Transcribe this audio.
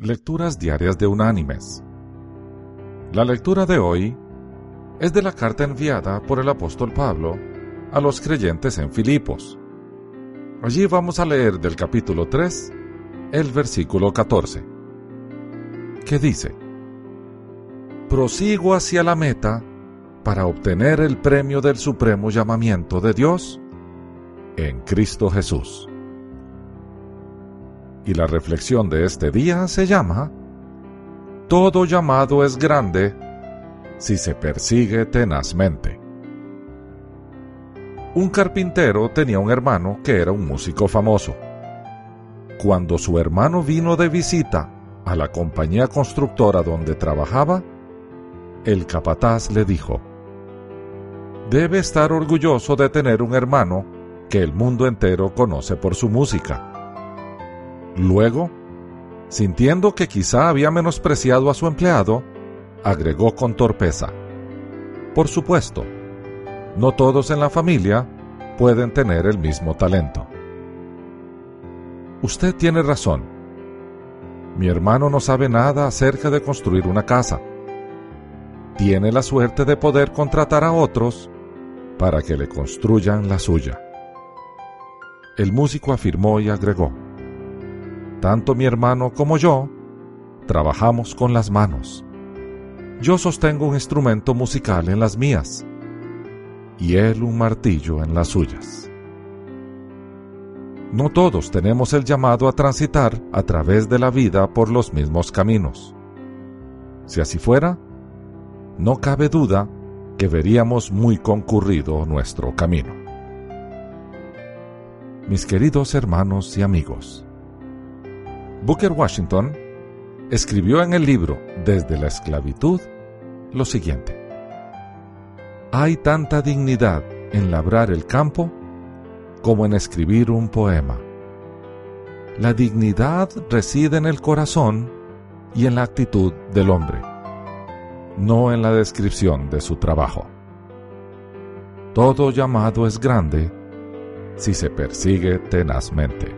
Lecturas Diarias de Unánimes. La lectura de hoy es de la carta enviada por el apóstol Pablo a los creyentes en Filipos. Allí vamos a leer del capítulo 3 el versículo 14, que dice, Prosigo hacia la meta para obtener el premio del supremo llamamiento de Dios en Cristo Jesús y la reflexión de este día se llama Todo llamado es grande si se persigue tenazmente. Un carpintero tenía un hermano que era un músico famoso. Cuando su hermano vino de visita a la compañía constructora donde trabajaba, el capataz le dijo, Debe estar orgulloso de tener un hermano que el mundo entero conoce por su música. Luego, sintiendo que quizá había menospreciado a su empleado, agregó con torpeza. Por supuesto, no todos en la familia pueden tener el mismo talento. Usted tiene razón. Mi hermano no sabe nada acerca de construir una casa. Tiene la suerte de poder contratar a otros para que le construyan la suya. El músico afirmó y agregó, tanto mi hermano como yo trabajamos con las manos. Yo sostengo un instrumento musical en las mías y él un martillo en las suyas. No todos tenemos el llamado a transitar a través de la vida por los mismos caminos. Si así fuera, no cabe duda que veríamos muy concurrido nuestro camino. Mis queridos hermanos y amigos, Booker Washington escribió en el libro Desde la esclavitud lo siguiente. Hay tanta dignidad en labrar el campo como en escribir un poema. La dignidad reside en el corazón y en la actitud del hombre, no en la descripción de su trabajo. Todo llamado es grande si se persigue tenazmente.